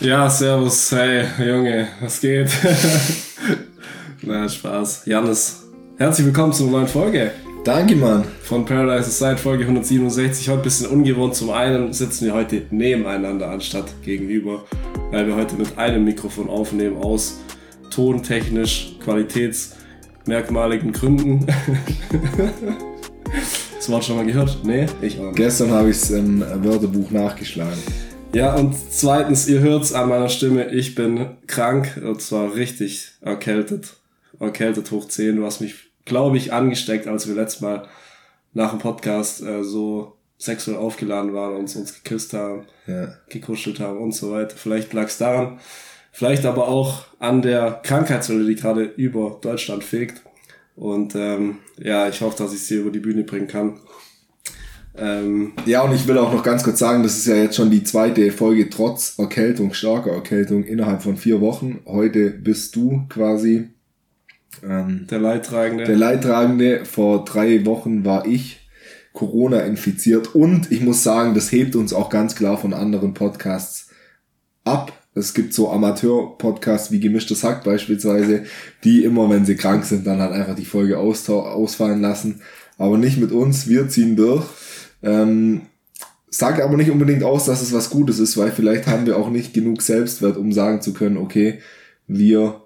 Ja, servus, hey, Junge, was geht? Na, Spaß. Janis, herzlich willkommen zu einer neuen Folge. Danke, Mann. Von Paradise Side, Folge 167. Heute ein bisschen ungewohnt. Zum einen sitzen wir heute nebeneinander anstatt gegenüber, weil wir heute mit einem Mikrofon aufnehmen aus tontechnisch qualitätsmerkmaligen Gründen. das Wort schon mal gehört? Nee, ich auch nicht. Gestern habe ich es im Wörterbuch nachgeschlagen. Ja, und zweitens, ihr hört's an meiner Stimme, ich bin krank und zwar richtig erkältet. Erkältet hoch 10. Du hast mich, glaube ich, angesteckt, als wir letztes Mal nach dem Podcast äh, so sexuell aufgeladen waren und uns geküsst haben, ja. gekuschelt haben und so weiter. Vielleicht lag's daran. Vielleicht aber auch an der Krankheitswelle, die gerade über Deutschland fegt. Und ähm, ja, ich hoffe, dass ich sie über die Bühne bringen kann. Ähm, ja, und ich will auch noch ganz kurz sagen, das ist ja jetzt schon die zweite Folge trotz Erkältung, starker Erkältung innerhalb von vier Wochen. Heute bist du quasi ähm, der Leidtragende. Der Leidtragende. Vor drei Wochen war ich Corona infiziert und ich muss sagen, das hebt uns auch ganz klar von anderen Podcasts ab. Es gibt so Amateur-Podcasts wie Gemischtes Hack beispielsweise, die immer, wenn sie krank sind, dann halt einfach die Folge ausfallen lassen. Aber nicht mit uns, wir ziehen durch. Ähm, sagt aber nicht unbedingt aus, dass es was Gutes ist, weil vielleicht haben wir auch nicht genug Selbstwert, um sagen zu können, okay, wir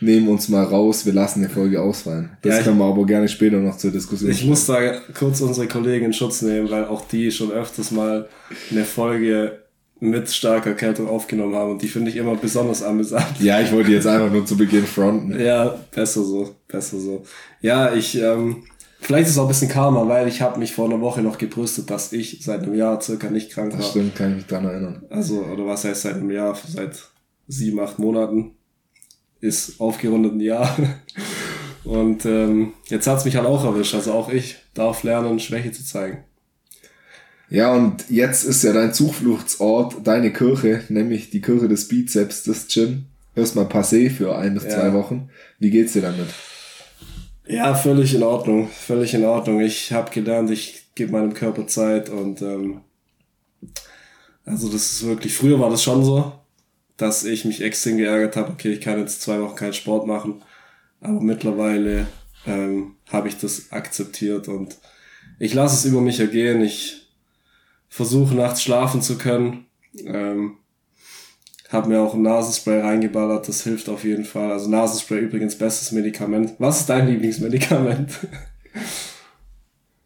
nehmen uns mal raus, wir lassen die Folge ausfallen. Das ja, können wir aber gerne später noch zur Diskussion Ich stellen. muss da kurz unsere Kollegen in Schutz nehmen, weil auch die schon öfters mal eine Folge mit starker Kältung aufgenommen haben und die finde ich immer besonders amüsant. Ja, ich wollte jetzt einfach nur zu Beginn fronten. Ja, besser so, besser so. Ja, ich ähm, Vielleicht ist es auch ein bisschen Karma, weil ich habe mich vor einer Woche noch gebrüstet, dass ich seit einem Jahr circa nicht krank war. Das stimmt, kann ich mich daran erinnern. Also, oder was heißt seit einem Jahr, seit sieben, acht Monaten ist aufgerundet ein Jahr. Und ähm, jetzt hat's mich halt auch erwischt. Also auch ich darf lernen, Schwäche zu zeigen. Ja, und jetzt ist ja dein Zufluchtsort deine Kirche, nämlich die Kirche des Bizeps, das Gym. Erstmal passé für ein bis ja. zwei Wochen. Wie geht's dir damit? Ja, völlig in Ordnung. Völlig in Ordnung. Ich habe gelernt, ich gebe meinem Körper Zeit und ähm, also das ist wirklich, früher war das schon so, dass ich mich extrem geärgert habe, okay, ich kann jetzt zwei Wochen keinen Sport machen, aber mittlerweile ähm, habe ich das akzeptiert und ich lasse es über mich ergehen. Ich versuche nachts schlafen zu können. Ähm, habe mir auch ein Nasenspray reingeballert, das hilft auf jeden Fall. Also Nasenspray übrigens bestes Medikament. Was ist dein Lieblingsmedikament?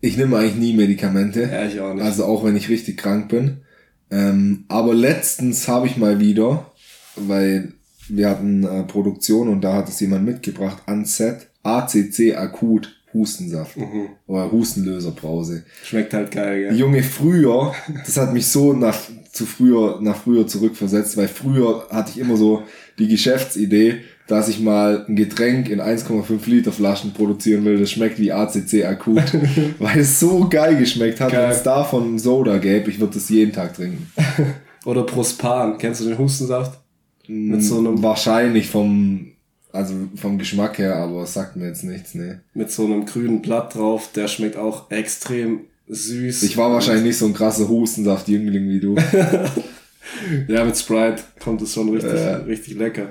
Ich nehme eigentlich nie Medikamente. Ja, ich auch nicht. Also auch wenn ich richtig krank bin. Ähm, aber letztens habe ich mal wieder, weil wir hatten äh, Produktion und da hat es jemand mitgebracht, an Set ACC akut Hustensaft mhm. oder Hustenlöserbrause. Schmeckt halt geil, gell? Junge, früher, das hat mich so nach zu früher, nach früher zurückversetzt, weil früher hatte ich immer so die Geschäftsidee, dass ich mal ein Getränk in 1,5 Liter Flaschen produzieren will, das schmeckt wie ACC akut, weil es so geil geschmeckt hat, wenn es davon Soda gäbe, ich würde das jeden Tag trinken. Oder Prospan, kennst du den Hustensaft? Mit so einem Wahrscheinlich vom also vom Geschmack her, aber es sagt mir jetzt nichts, ne. Mit so einem grünen Blatt drauf, der schmeckt auch extrem süß. Ich war wahrscheinlich nicht so ein krasser Hustensaft-Jüngling wie du. ja, mit Sprite kommt es schon richtig, äh. richtig lecker.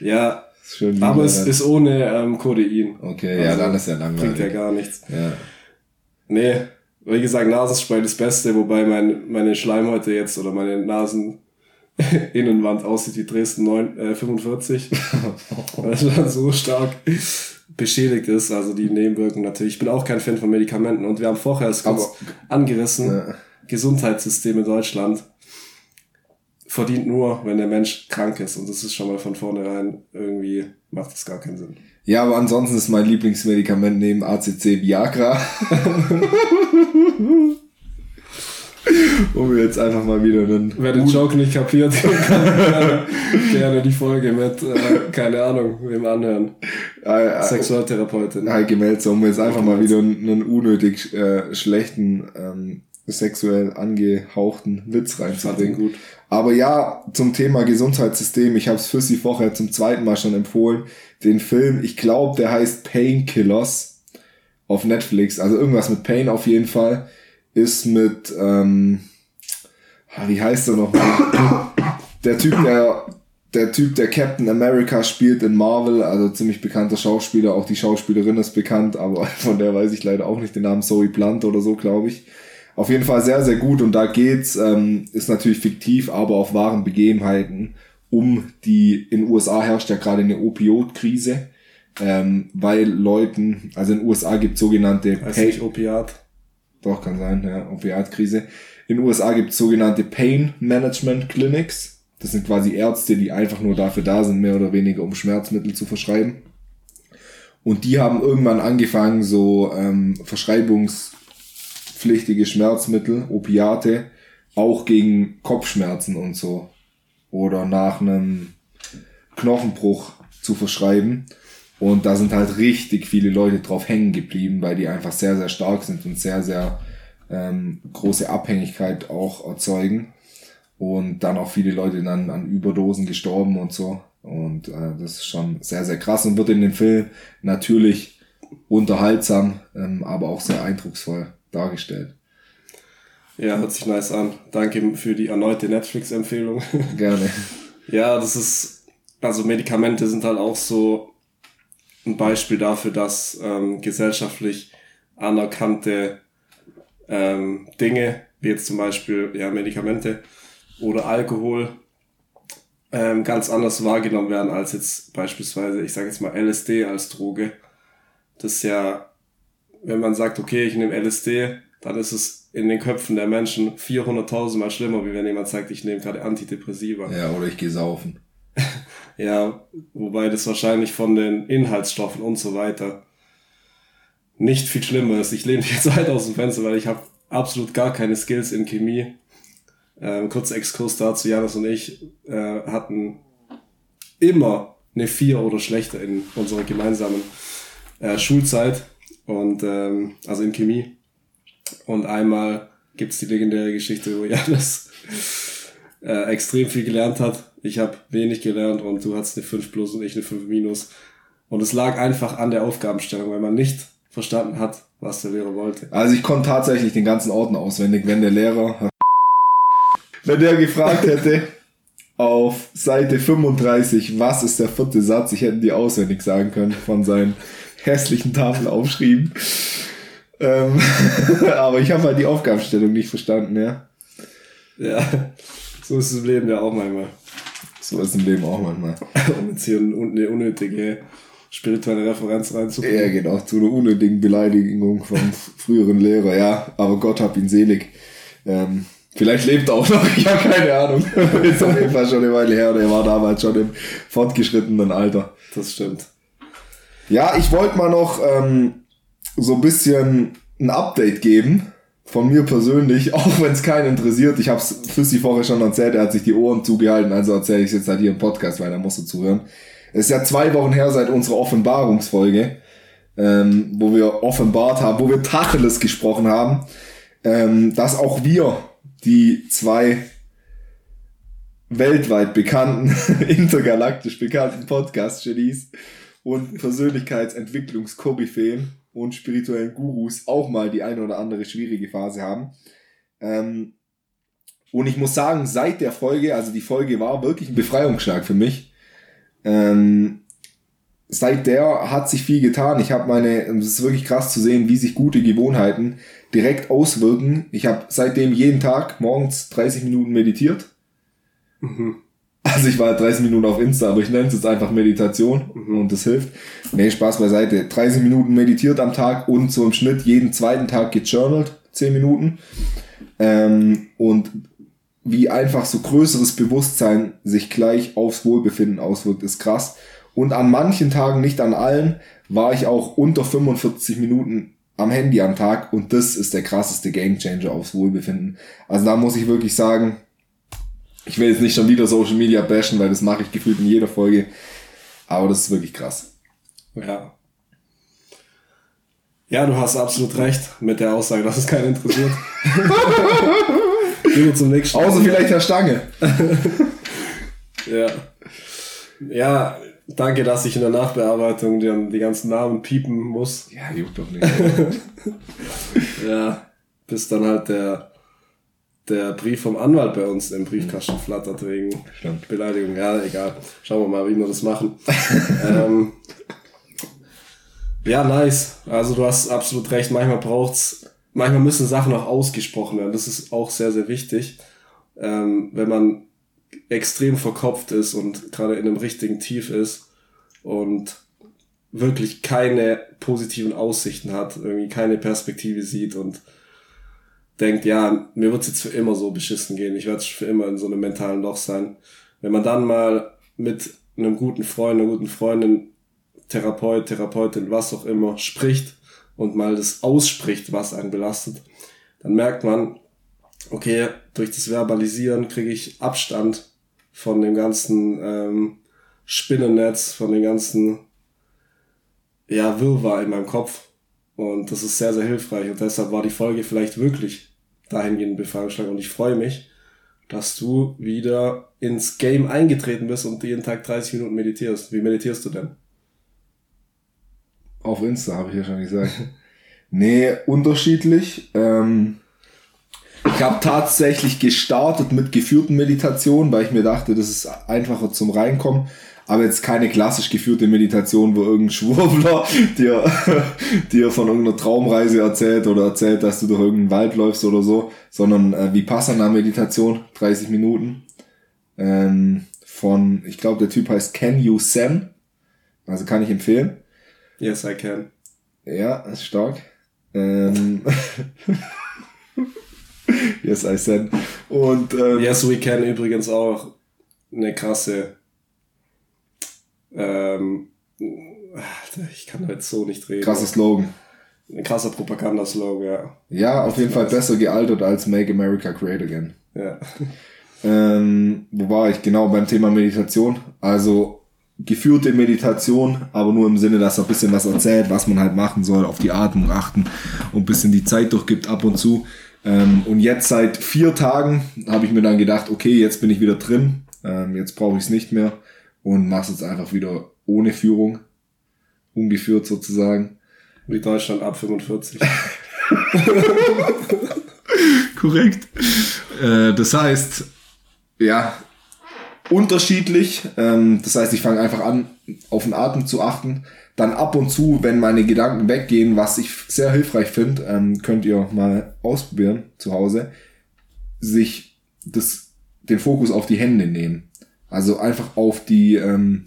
Ja, Schön aber es ist ohne ähm, Codein. Okay, also ja, dann ist ja langweilig. Bringt ja gar nichts. Ja. Nee, wie gesagt, Nasenspray das Beste, wobei mein, meine Schleimhäute jetzt oder meine Naseninnenwand aussieht wie Dresden 9, äh, 45. Weil es schon so stark beschädigt ist, also die Nebenwirkungen natürlich. Ich bin auch kein Fan von Medikamenten und wir haben vorher es kurz angerissen, ja. Gesundheitssystem in Deutschland verdient nur, wenn der Mensch krank ist und das ist schon mal von vornherein irgendwie, macht das gar keinen Sinn. Ja, aber ansonsten ist mein Lieblingsmedikament neben ACC Viagra. um jetzt einfach mal wieder einen. Wer den Joke nicht kapiert, kann gerne, gerne die Folge mit, äh, keine Ahnung, wem anhören. Äh, Sexualtherapeutin. Heike Melzer, um jetzt einfach mal wieder einen, unnötig äh, schlechten, ähm, sexuell angehauchten Witz reinzubringen. Aber ja, zum Thema Gesundheitssystem, ich habe es für Sie vorher zum zweiten Mal schon empfohlen, den Film, ich glaube, der heißt Painkillers auf Netflix, also irgendwas mit Pain auf jeden Fall ist mit, ähm, wie heißt er noch? der Typ, der, der Typ, der Captain America spielt in Marvel, also ziemlich bekannter Schauspieler, auch die Schauspielerin ist bekannt, aber von der weiß ich leider auch nicht den Namen, Zoe Plant oder so, glaube ich. Auf jeden Fall sehr, sehr gut und da geht's, ähm, ist natürlich fiktiv, aber auf wahren Begebenheiten um die, in den USA herrscht ja gerade eine Opiodkrise, ähm, weil Leuten, also in den USA gibt sogenannte heißt nicht Opiat. Doch, kann sein, ja, Opiatkrise. In den USA gibt es sogenannte Pain Management Clinics. Das sind quasi Ärzte, die einfach nur dafür da sind, mehr oder weniger, um Schmerzmittel zu verschreiben. Und die haben irgendwann angefangen, so ähm, verschreibungspflichtige Schmerzmittel, Opiate, auch gegen Kopfschmerzen und so. Oder nach einem Knochenbruch zu verschreiben. Und da sind halt richtig viele Leute drauf hängen geblieben, weil die einfach sehr, sehr stark sind und sehr, sehr ähm, große Abhängigkeit auch erzeugen. Und dann auch viele Leute dann an Überdosen gestorben und so. Und äh, das ist schon sehr, sehr krass und wird in dem Film natürlich unterhaltsam, ähm, aber auch sehr eindrucksvoll dargestellt. Ja, hört sich nice an. Danke für die erneute Netflix-Empfehlung. Gerne. ja, das ist, also Medikamente sind halt auch so ein Beispiel dafür, dass ähm, gesellschaftlich anerkannte ähm, Dinge, wie jetzt zum Beispiel ja, Medikamente oder Alkohol, ähm, ganz anders wahrgenommen werden als jetzt beispielsweise, ich sage jetzt mal LSD als Droge. Das ist ja, wenn man sagt, okay, ich nehme LSD, dann ist es in den Köpfen der Menschen 400.000 Mal schlimmer, wie wenn jemand sagt, ich nehme gerade Antidepressiva. Ja, oder ich gehe saufen. ja, wobei das wahrscheinlich von den Inhaltsstoffen und so weiter nicht viel schlimmer ist. Ich lehne mich jetzt weit aus dem Fenster, weil ich habe absolut gar keine Skills in Chemie. Ähm, kurzer Exkurs dazu, Janis und ich äh, hatten immer eine vier oder schlechter in unserer gemeinsamen äh, Schulzeit und ähm, also in Chemie. Und einmal gibt's die legendäre Geschichte, wo Janis äh, extrem viel gelernt hat. Ich habe wenig gelernt und du hattest eine 5 plus und ich eine 5 minus. Und es lag einfach an der Aufgabenstellung, weil man nicht verstanden hat, was der Lehrer wollte. Also ich konnte tatsächlich den ganzen Ordner auswendig, wenn der Lehrer, wenn der gefragt hätte, auf Seite 35, was ist der vierte Satz, ich hätte die auswendig sagen können von seinen hässlichen Tafeln aufschrieben. Ähm, aber ich habe halt die Aufgabenstellung nicht verstanden, ja. Ja, so ist im Leben ja auch manchmal. So ist im Leben auch manchmal. um jetzt hier eine unnötige spirituelle Referenz reinzubringen. Ja, genau, zu einer unnötigen Beleidigung vom früheren Lehrer, ja. Aber Gott hab ihn selig. Ähm, vielleicht lebt er auch noch, ich habe keine Ahnung. Ist auf jeden Fall schon eine Weile her, der war damals schon im fortgeschrittenen Alter. Das stimmt. Ja, ich wollte mal noch ähm, so ein bisschen ein Update geben von mir persönlich, auch wenn es keinen interessiert. Ich habe es Füssi vorher schon erzählt, er hat sich die Ohren zugehalten, also erzähle ich es jetzt halt hier im Podcast, weil er musste zuhören. Es ist ja zwei Wochen her seit unserer Offenbarungsfolge, ähm, wo wir offenbart haben, wo wir Tacheles gesprochen haben, ähm, dass auch wir die zwei weltweit bekannten, intergalaktisch bekannten Podcast-Genies und Persönlichkeitsentwicklungskoryphäen und spirituellen Gurus auch mal die eine oder andere schwierige Phase haben. Ähm, und ich muss sagen, seit der Folge, also die Folge war wirklich ein Befreiungsschlag für mich, ähm, seit der hat sich viel getan. Ich habe meine, es ist wirklich krass zu sehen, wie sich gute Gewohnheiten direkt auswirken. Ich habe seitdem jeden Tag morgens 30 Minuten meditiert. Mhm. Also ich war 30 Minuten auf Insta, aber ich nenne es jetzt einfach Meditation mhm. und das hilft. Nee, Spaß beiseite. 30 Minuten meditiert am Tag und so im Schnitt jeden zweiten Tag gejournalt, 10 Minuten. Ähm, und wie einfach so größeres Bewusstsein sich gleich aufs Wohlbefinden auswirkt, ist krass. Und an manchen Tagen, nicht an allen, war ich auch unter 45 Minuten am Handy am Tag und das ist der krasseste Gamechanger aufs Wohlbefinden. Also da muss ich wirklich sagen, ich will jetzt nicht schon wieder Social Media bashen, weil das mache ich gefühlt in jeder Folge, aber das ist wirklich krass. Ja. Ja, du hast absolut recht mit der Aussage, dass es keinen interessiert. Gehen wir zum nächsten. Außer vielleicht Herr Stange. ja. Ja, danke, dass ich in der Nachbearbeitung die, die ganzen Namen piepen muss. Ja, juckt doch nicht. ja, bis dann halt der, der Brief vom Anwalt bei uns im Briefkasten flattert wegen Stimmt. Beleidigung. Ja, egal. Schauen wir mal, wie wir das machen. ähm, ja, nice. Also du hast absolut recht. Manchmal braucht's, manchmal müssen Sachen auch ausgesprochen werden. Das ist auch sehr, sehr wichtig. Ähm, wenn man extrem verkopft ist und gerade in einem richtigen Tief ist und wirklich keine positiven Aussichten hat, irgendwie keine Perspektive sieht und denkt, ja, mir wird's jetzt für immer so beschissen gehen, ich werde für immer in so einem mentalen Loch sein. Wenn man dann mal mit einem guten Freund, einer guten Freundin, Therapeut, Therapeutin, was auch immer, spricht und mal das ausspricht, was einen belastet, dann merkt man, okay, durch das Verbalisieren kriege ich Abstand von dem ganzen ähm, Spinnennetz, von den ganzen ja, Wirrwarr in meinem Kopf. Und das ist sehr, sehr hilfreich. Und deshalb war die Folge vielleicht wirklich dahingehend Befreiungsschlag. Und ich freue mich, dass du wieder ins Game eingetreten bist und jeden Tag 30 Minuten meditierst. Wie meditierst du denn? Auf Insta habe ich ja schon gesagt. nee, unterschiedlich. Ähm, ich habe tatsächlich gestartet mit geführten Meditationen, weil ich mir dachte, das ist einfacher zum Reinkommen. Aber jetzt keine klassisch geführte Meditation, wo irgendein Schwurbler dir, dir von irgendeiner Traumreise erzählt oder erzählt, dass du durch irgendeinen Wald läufst oder so, sondern äh, Vipassana-Meditation, 30 Minuten. Ähm, von, ich glaube, der Typ heißt Can You Sen. Also kann ich empfehlen. Yes, I can. Ja, ist stark. Ähm, yes, I said. Und ähm, Yes, we can übrigens auch eine krasse ähm, ich kann jetzt so nicht reden. krasser Slogan. Ein krasser Propagandaslogan, ja. Ja, auf jeden Fall besser gealtert als Make America Great Again. Ja. Ähm, wo war ich? Genau beim Thema Meditation. Also geführte Meditation, aber nur im Sinne, dass er ein bisschen was erzählt, was man halt machen soll, auf die Atmung achten und ein bisschen die Zeit durchgibt ab und zu. Ähm, und jetzt seit vier Tagen habe ich mir dann gedacht, okay, jetzt bin ich wieder drin, ähm, jetzt brauche ich es nicht mehr und mache es jetzt einfach wieder ohne Führung, ungeführt sozusagen. Wie Deutschland ab 45. Korrekt. Äh, das heißt, ja, unterschiedlich. Ähm, das heißt, ich fange einfach an, auf den Atem zu achten. Dann ab und zu, wenn meine Gedanken weggehen, was ich sehr hilfreich finde, ähm, könnt ihr mal ausprobieren zu Hause, sich das, den Fokus auf die Hände nehmen. Also einfach auf die ähm,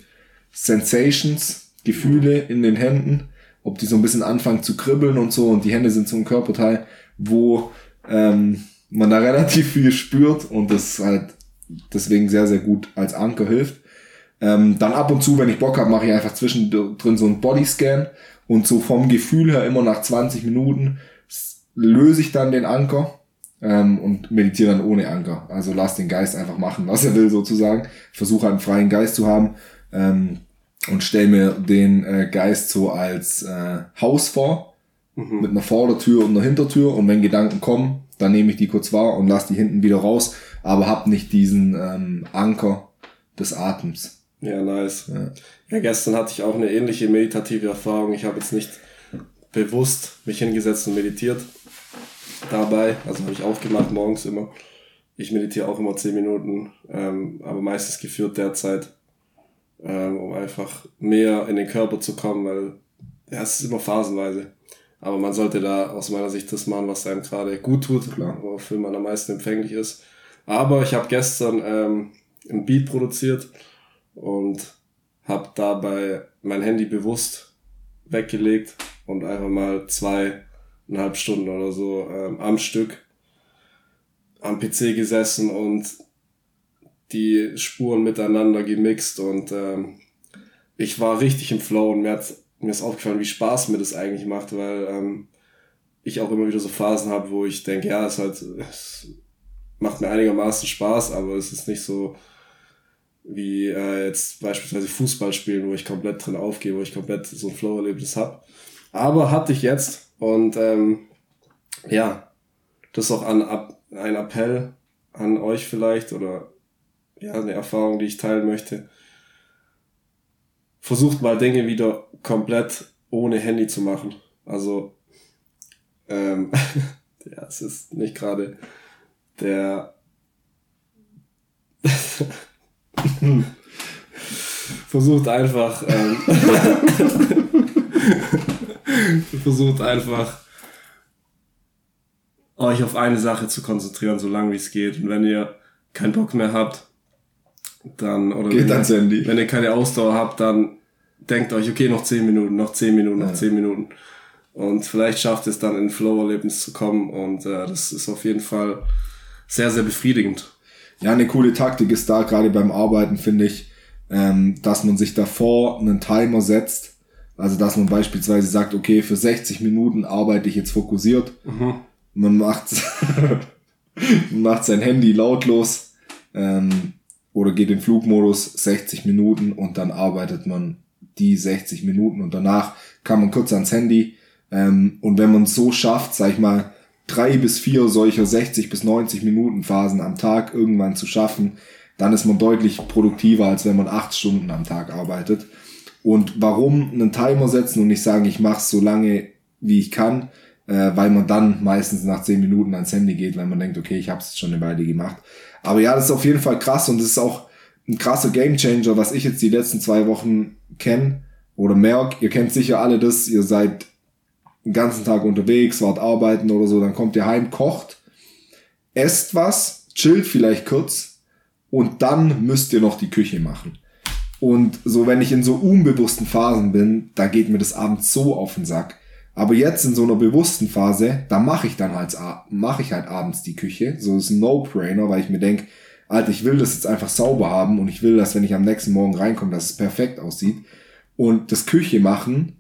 Sensations, Gefühle in den Händen, ob die so ein bisschen anfangen zu kribbeln und so. Und die Hände sind so ein Körperteil, wo ähm, man da relativ viel spürt und das halt deswegen sehr, sehr gut als Anker hilft. Ähm, dann ab und zu, wenn ich Bock habe, mache ich einfach zwischendrin so einen Bodyscan und so vom Gefühl her immer nach 20 Minuten löse ich dann den Anker ähm, und meditiere dann ohne Anker. Also lass den Geist einfach machen, was er will sozusagen. Versuche einen freien Geist zu haben ähm, und stelle mir den äh, Geist so als äh, Haus vor mit einer Vordertür und einer Hintertür und wenn Gedanken kommen, dann nehme ich die kurz wahr und lasse die hinten wieder raus, aber hab nicht diesen ähm, Anker des Atems. Ja, nice. Ja. Ja, gestern hatte ich auch eine ähnliche meditative Erfahrung. Ich habe jetzt nicht bewusst mich hingesetzt und meditiert dabei. Also habe ich auch gemacht morgens immer. Ich meditiere auch immer 10 Minuten, ähm, aber meistens geführt derzeit, ähm, um einfach mehr in den Körper zu kommen, weil ja, es ist immer phasenweise. Aber man sollte da aus meiner Sicht das machen, was einem gerade gut tut, Klar. wofür man am meisten empfänglich ist. Aber ich habe gestern ähm, ein Beat produziert und habe dabei mein Handy bewusst weggelegt und einfach mal zweieinhalb Stunden oder so ähm, am Stück am PC gesessen und die Spuren miteinander gemixt und ähm, ich war richtig im Flow und mir, mir ist aufgefallen, wie Spaß mir das eigentlich macht, weil ähm, ich auch immer wieder so Phasen habe, wo ich denke, ja, es halt es macht mir einigermaßen Spaß, aber es ist nicht so wie äh, jetzt beispielsweise Fußball spielen, wo ich komplett drin aufgehe, wo ich komplett so ein Flow-Erlebnis habe. Aber hatte ich jetzt und ähm, ja, das ist auch an, ein Appell an euch vielleicht oder ja, eine Erfahrung, die ich teilen möchte. Versucht mal Dinge wieder komplett ohne Handy zu machen. Also, ähm, ja, es ist nicht gerade der versucht einfach, ähm, versucht einfach, euch auf eine Sache zu konzentrieren, so lange wie es geht. Und wenn ihr keinen Bock mehr habt, dann, oder Geht wenn, ans ihr, Handy. wenn ihr keine Ausdauer habt, dann denkt euch, okay, noch 10 Minuten, noch 10 Minuten, noch Ja. 10 Minuten. Und vielleicht schafft es dann in Flow-Erlebnis zu kommen. Und äh, das ist auf jeden Fall sehr, sehr befriedigend. Ja, eine coole Taktik ist da, gerade beim Arbeiten, finde ich, ähm, dass man sich davor einen Timer setzt. Also, dass man beispielsweise sagt, okay, für 60 Minuten arbeite ich jetzt fokussiert. Man macht, man macht sein Handy lautlos ähm, oder geht in Flugmodus 60 Minuten und dann arbeitet man die 60 Minuten und danach kann man kurz ans Handy. Ähm, und wenn man es so schafft, sag ich mal, drei bis vier solcher 60 bis 90 Minuten Phasen am Tag irgendwann zu schaffen, dann ist man deutlich produktiver, als wenn man acht Stunden am Tag arbeitet. Und warum einen Timer setzen und nicht sagen, ich mache es so lange, wie ich kann, äh, weil man dann meistens nach zehn Minuten ans Handy geht, weil man denkt, okay, ich habe es schon eine Weile gemacht. Aber ja, das ist auf jeden Fall krass und das ist auch ein krasser Gamechanger, was ich jetzt die letzten zwei Wochen kenne oder merke. Ihr kennt sicher alle das, ihr seid den ganzen Tag unterwegs, wart arbeiten oder so, dann kommt ihr heim, kocht, esst was, chillt vielleicht kurz und dann müsst ihr noch die Küche machen. Und so, wenn ich in so unbewussten Phasen bin, da geht mir das abends so auf den Sack. Aber jetzt in so einer bewussten Phase, da mache ich dann halt, mache ich halt abends die Küche. So ist ein No-Brainer, weil ich mir denk, Alter, ich will das jetzt einfach sauber haben und ich will, dass wenn ich am nächsten Morgen reinkomme, dass es perfekt aussieht. Und das Küche machen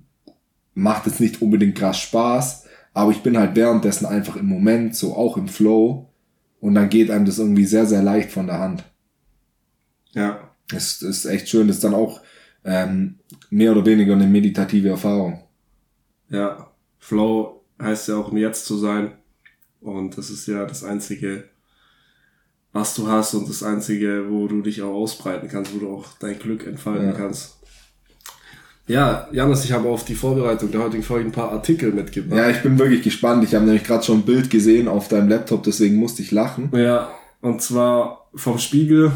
macht jetzt nicht unbedingt krass Spaß, aber ich bin halt währenddessen einfach im Moment so auch im Flow und dann geht einem das irgendwie sehr, sehr leicht von der Hand. Ja. Es ist echt schön, das ist dann auch ähm, mehr oder weniger eine meditative Erfahrung. Ja. Flow heißt ja auch im Jetzt zu sein. Und das ist ja das einzige, was du hast und das einzige, wo du dich auch ausbreiten kannst, wo du auch dein Glück entfalten Ja. kannst. Ja, Janis, ich habe auf die Vorbereitung der heutigen Folge ein paar Artikel mitgebracht. Ja, ich bin wirklich gespannt. Ich habe nämlich gerade schon ein Bild gesehen auf deinem Laptop, deswegen musste ich lachen. Ja, und zwar vom Spiegel.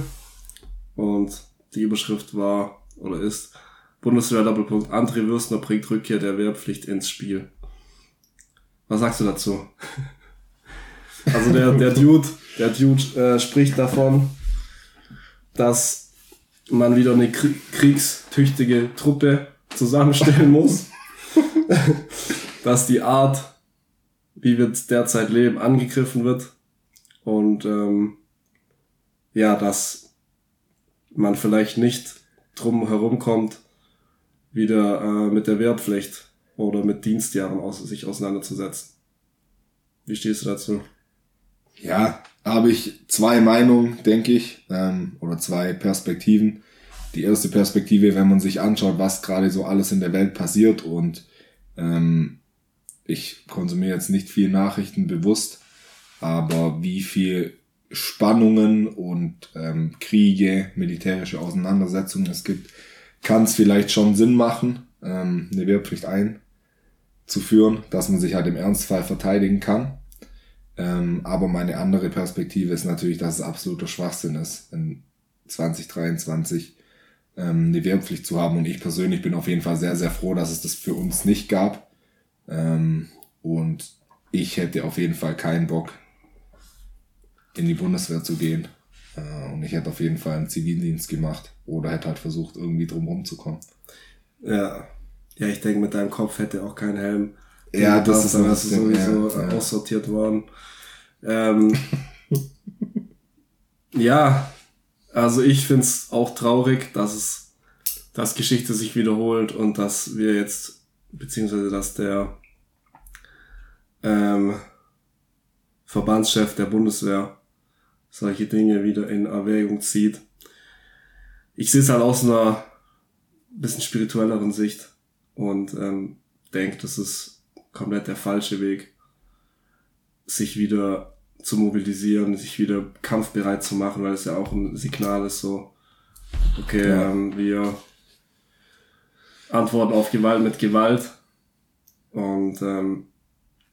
Und die Überschrift war oder ist Bundeswehr Doppelpunkt André Würstner bringt Rückkehr der Wehrpflicht ins Spiel. Was sagst du dazu? Also der, der Dude, der Dude äh, spricht davon, dass man wieder eine Krie- kriegstüchtige Truppe zusammenstellen muss. dass die Art, wie wir derzeit leben, angegriffen wird. Und ähm, ja, dass man vielleicht nicht drum herumkommt, wieder äh, mit der Wehrpflicht oder mit Dienstjahren aus, sich auseinanderzusetzen. Wie stehst du dazu? Ja, habe ich zwei Meinungen, denke ich, ähm, oder zwei Perspektiven. Die erste Perspektive, wenn man sich anschaut, was gerade so alles in der Welt passiert und ähm, ich konsumiere jetzt nicht viel Nachrichten bewusst, aber wie viel Spannungen und ähm, Kriege, militärische Auseinandersetzungen es gibt, kann es vielleicht schon Sinn machen, ähm, eine Wehrpflicht einzuführen, dass man sich halt im Ernstfall verteidigen kann. Ähm, aber meine andere Perspektive ist natürlich, dass es absoluter Schwachsinn ist, in 2023 ähm, eine Wehrpflicht zu haben. Und ich persönlich bin auf jeden Fall sehr, sehr froh, dass es das für uns nicht gab. Ähm, und ich hätte auf jeden Fall keinen Bock, in die Bundeswehr zu gehen. Äh, und ich hätte auf jeden Fall einen Zivildienst gemacht oder hätte halt versucht, irgendwie drum rumzukommen. Ja. Ja, ich denke, mit deinem Kopf hätte auch kein Helm. Ja, das ist das Ding, sowieso ja, ja. aussortiert worden. Ähm, ja, also ich find's auch traurig, dass es, dass Geschichte sich wiederholt und dass wir jetzt, beziehungsweise dass der ähm, Verbandschef der Bundeswehr solche Dinge wieder in Erwägung zieht. Ich sehe es halt aus einer bisschen spirituelleren Sicht und ähm, denke, das ist komplett der falsche Weg, sich wieder zu mobilisieren, sich wieder kampfbereit zu machen, weil es ja auch ein Signal ist, so, okay, Ja. ähm, wir antworten auf Gewalt mit Gewalt und ähm,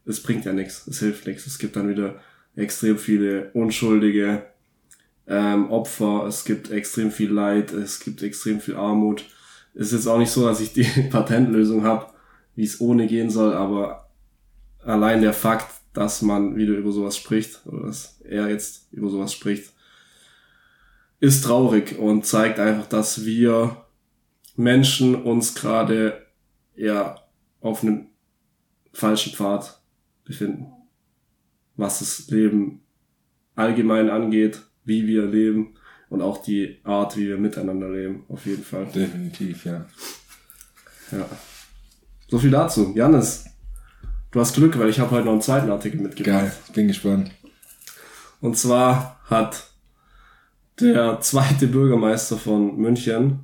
es bringt ja nichts, es hilft nichts. Es gibt dann wieder extrem viele unschuldige ähm, Opfer, es gibt extrem viel Leid, es gibt extrem viel Armut. Ist jetzt auch nicht so, dass ich die Patentlösung habe, wie es ohne gehen soll, aber allein der Fakt, dass man wieder über sowas spricht, oder dass er jetzt über sowas spricht, ist traurig und zeigt einfach, dass wir Menschen uns gerade ja auf einem falschen Pfad befinden, was das Leben allgemein angeht, wie wir leben und auch die Art, wie wir miteinander leben, auf jeden Fall. Definitiv, ja. Ja. So viel dazu. Janis, du hast Glück, weil ich habe heute noch einen zweiten Artikel mitgebracht. Geil, bin gespannt. Und zwar hat der zweite Bürgermeister von München,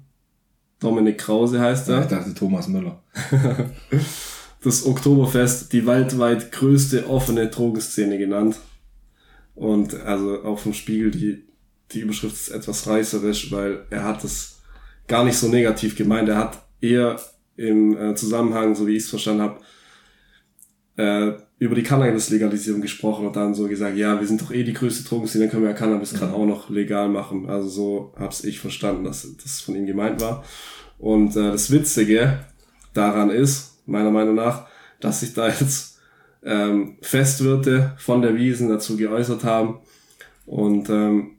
Dominik Krause heißt er. Ich dachte Thomas Müller. das Oktoberfest die weltweit größte offene Drogenszene genannt. Und also auch vom Spiegel, die, die Überschrift ist etwas reißerisch, weil er hat es gar nicht so negativ gemeint. Er hat eher im äh, Zusammenhang, so wie ich es verstanden habe, äh, über die Cannabis-Legalisierung gesprochen und dann so gesagt, ja, wir sind doch eh die größte Drogenszene, dann können wir ja Cannabis gerade auch noch legal machen. Also so hab's ich verstanden, dass das von ihm gemeint war. Und äh, das Witzige daran ist, meiner Meinung nach, dass sich da jetzt ähm, Festwirte von der Wiesen dazu geäußert haben. Und ähm,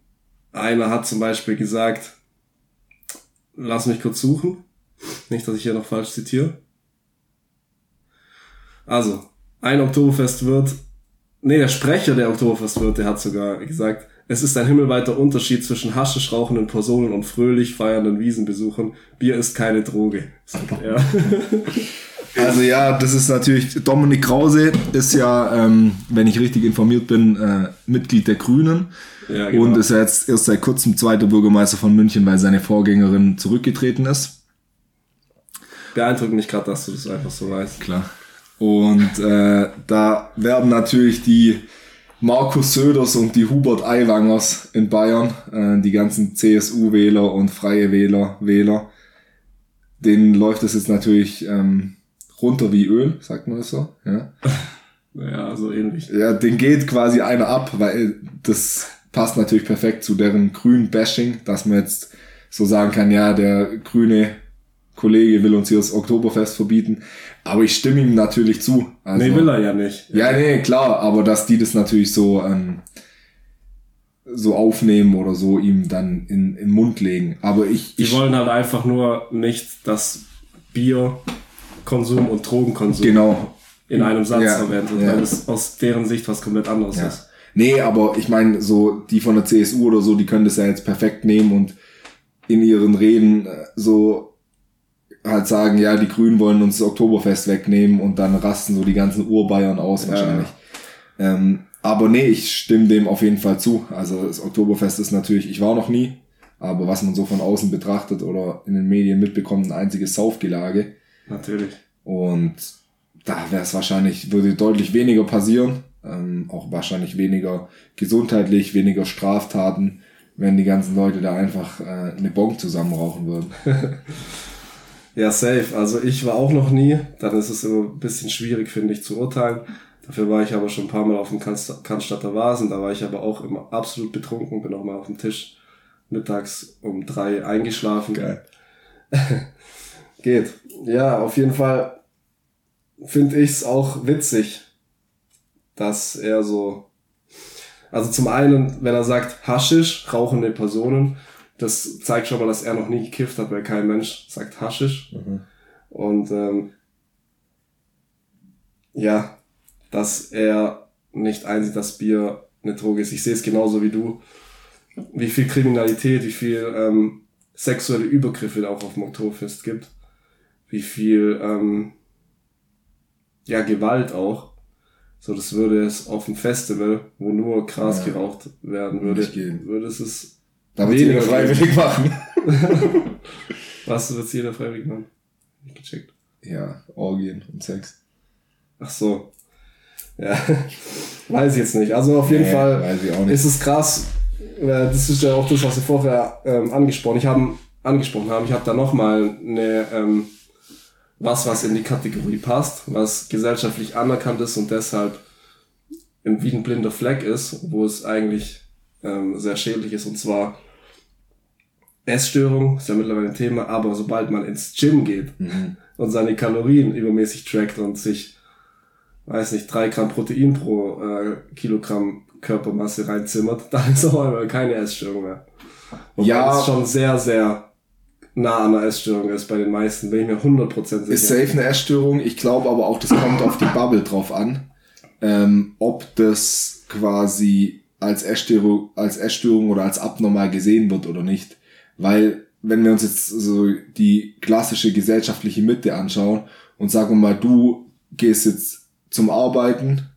einer hat zum Beispiel gesagt, lass mich kurz suchen. Nicht, dass ich hier noch falsch zitiere. Also, ein Oktoberfest wird, nee, der Sprecher der Oktoberfest wird, der hat sogar gesagt, es ist ein himmelweiter Unterschied zwischen haschisch rauchenden Personen und fröhlich feiernden Wiesenbesuchern. Bier ist keine Droge, sagt er. Also ja, das ist natürlich, Dominik Krause ist ja, ähm, wenn ich richtig informiert bin, äh, Mitglied der Grünen Ja, genau. und ist ja jetzt erst seit kurzem zweiter Bürgermeister von München, weil seine Vorgängerin zurückgetreten ist. Beeindruckt mich gerade, dass du das einfach so weißt. Klar. Und äh, da werden natürlich die Markus Söders und die Hubert Aiwangers in Bayern, äh, die ganzen CSU-Wähler und Freie Wähler, Wähler, denen läuft es jetzt natürlich ähm, runter wie Öl, sagt man das so? Ja. Ja, so ähnlich. Ja, den geht quasi einer ab, weil das passt natürlich perfekt zu deren grün Bashing, dass man jetzt so sagen kann, ja, der grüne Kollege will uns hier das Oktoberfest verbieten. Aber ich stimme ihm natürlich zu. Also, nee, will er ja nicht. Ja, nee, klar, aber dass die das natürlich so, ähm, so aufnehmen oder so ihm dann in, in den Mund legen. Aber ich, Die ich wollen halt einfach nur nicht, dass Bierkonsum und Drogenkonsum genau. in einem Satz Ja, verwendet, ja. weil es aus deren Sicht was komplett anderes Ja. ist. Nee, aber ich meine, so die von der CSU oder so, die können das ja jetzt perfekt nehmen und in ihren Reden äh, so halt sagen, ja, die Grünen wollen uns das Oktoberfest wegnehmen und dann rasten so die ganzen Urbayern aus wahrscheinlich. Ähm, aber nee, ich stimme dem auf jeden Fall zu. Also das Oktoberfest ist natürlich, ich war noch nie, aber was man so von außen betrachtet oder in den Medien mitbekommt, ein einziges Saufgelage. Natürlich. Und da wäre es wahrscheinlich, würde deutlich weniger passieren, ähm, auch wahrscheinlich weniger gesundheitlich, weniger Straftaten, wenn die ganzen Leute da einfach äh, eine Bonk zusammen rauchen würden. Ja, safe. Also ich war auch noch nie. Dann ist es immer ein bisschen schwierig, finde ich, zu urteilen. Dafür war ich aber schon ein paar Mal auf dem Cannstatter Vasen. Da war ich aber auch immer absolut betrunken. Bin auch mal auf dem Tisch mittags um drei eingeschlafen. Geil. Geht. Ja, auf jeden Fall finde ich es auch witzig, dass er so. Also zum einen, wenn er sagt Haschisch, rauchende Personen, das zeigt schon mal, dass er noch nie gekifft hat, weil kein Mensch sagt Haschisch. Und ähm, ja, dass er nicht einsieht, dass Bier eine Droge ist. Ich sehe es genauso wie du. Wie viel Kriminalität, wie viel ähm, sexuelle Übergriffe da auch auf dem Oktoberfest gibt. Wie viel ähm, ja, Gewalt auch. So, das würde es auf dem Festival, wo nur Gras Ja. geraucht werden würde, Nicht gehen. würde es es. Da wird jeder freiwillig machen. Was wird jeder freiwillig machen? Nicht gecheckt. Ja, Orgien und Sex. Ach so. Ja, weiß ich jetzt nicht. Also auf jeden Nee, Fall weiß ich auch nicht. ist es krass. Das ist ja auch das, was wir vorher ähm, angesprochen, ich haben, angesprochen haben. Ich habe da nochmal eine, ähm, was, was in die Kategorie passt, was gesellschaftlich anerkannt ist und deshalb wie ein blinder Fleck ist, wo es eigentlich ähm, sehr schädlich ist. Und zwar Essstörung, ist ja mittlerweile ein Thema, aber sobald man ins Gym geht Mhm. und seine Kalorien übermäßig trackt und sich, weiß nicht, drei Gramm Protein pro äh, Kilogramm Körpermasse reinzimmert, dann ist auf einmal keine Essstörung mehr. Wobei Ja. das schon sehr, sehr nah an einer Essstörung ist bei den meisten, bin ich mir 100% sicher. Ist safe eine Essstörung. Ich glaube aber auch, das kommt auf die Bubble drauf an. Ähm, ob das quasi als Essstörung, als Essstörung oder als abnormal gesehen wird oder nicht. Weil, wenn wir uns jetzt so die klassische gesellschaftliche Mitte anschauen und sagen wir mal, du gehst jetzt zum Arbeiten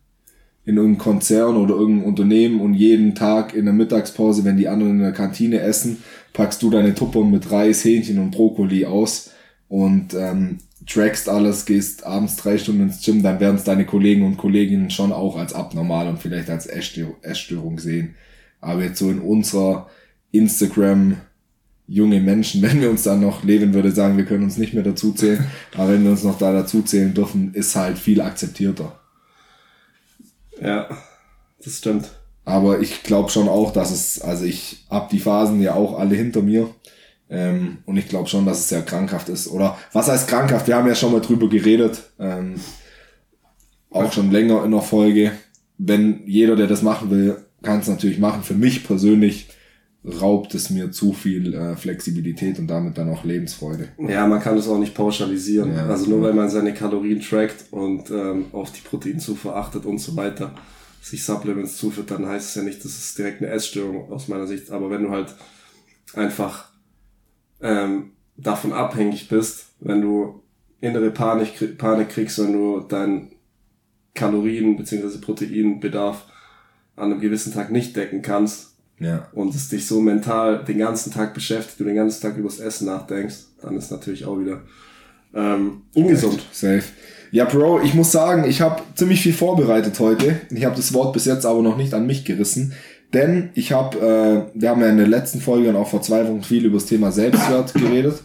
in irgendeinem Konzern oder irgendein Unternehmen und jeden Tag in der Mittagspause, wenn die anderen in der Kantine essen, packst du deine Tupper mit Reis, Hähnchen und Brokkoli aus und ähm, trackst alles, gehst abends drei Stunden ins Gym, dann werden es deine Kollegen und Kolleginnen schon auch als abnormal und vielleicht als Essstör- Essstörung sehen. Aber jetzt so in unserer Instagram junge Menschen, wenn wir uns dann noch, Levin würde sagen, wir können uns nicht mehr dazu zählen, aber wenn wir uns noch da dazu zählen dürfen, ist halt viel akzeptierter. Ja, das stimmt. Aber ich glaube schon auch, dass es, also ich hab die Phasen ja auch alle hinter mir. Ähm, und ich glaube schon, dass es sehr krankhaft ist. Oder was heißt krankhaft? Wir haben ja schon mal drüber geredet. Ähm, auch schon länger in der Folge. Wenn jeder, der das machen will, kann es natürlich machen. Für mich persönlich raubt es mir zu viel äh, Flexibilität und damit dann auch Lebensfreude. Ja, man kann das auch nicht pauschalisieren. Ja. also nur weil man seine Kalorien trackt und ähm, auf die Proteinzufuhr achtet und so weiter, sich Supplements zuführt, dann heißt es ja nicht, das ist direkt eine Essstörung aus meiner Sicht. Aber wenn du halt einfach ähm, davon abhängig bist, wenn du innere Panik, Panik kriegst, wenn du deinen Kalorien- bzw. Proteinbedarf an einem gewissen Tag nicht decken kannst, Ja. und es dich so mental den ganzen Tag beschäftigt, du den ganzen Tag übers Essen nachdenkst, dann ist natürlich auch wieder ähm, ungesund. Safe. Ja, Bro, ich muss sagen, ich habe ziemlich viel vorbereitet heute. Ich habe das Wort bis jetzt aber noch nicht an mich gerissen. Denn ich habe, äh, wir haben ja in der letzten Folge und auch vor zwei Wochen viel über das Thema Selbstwert geredet.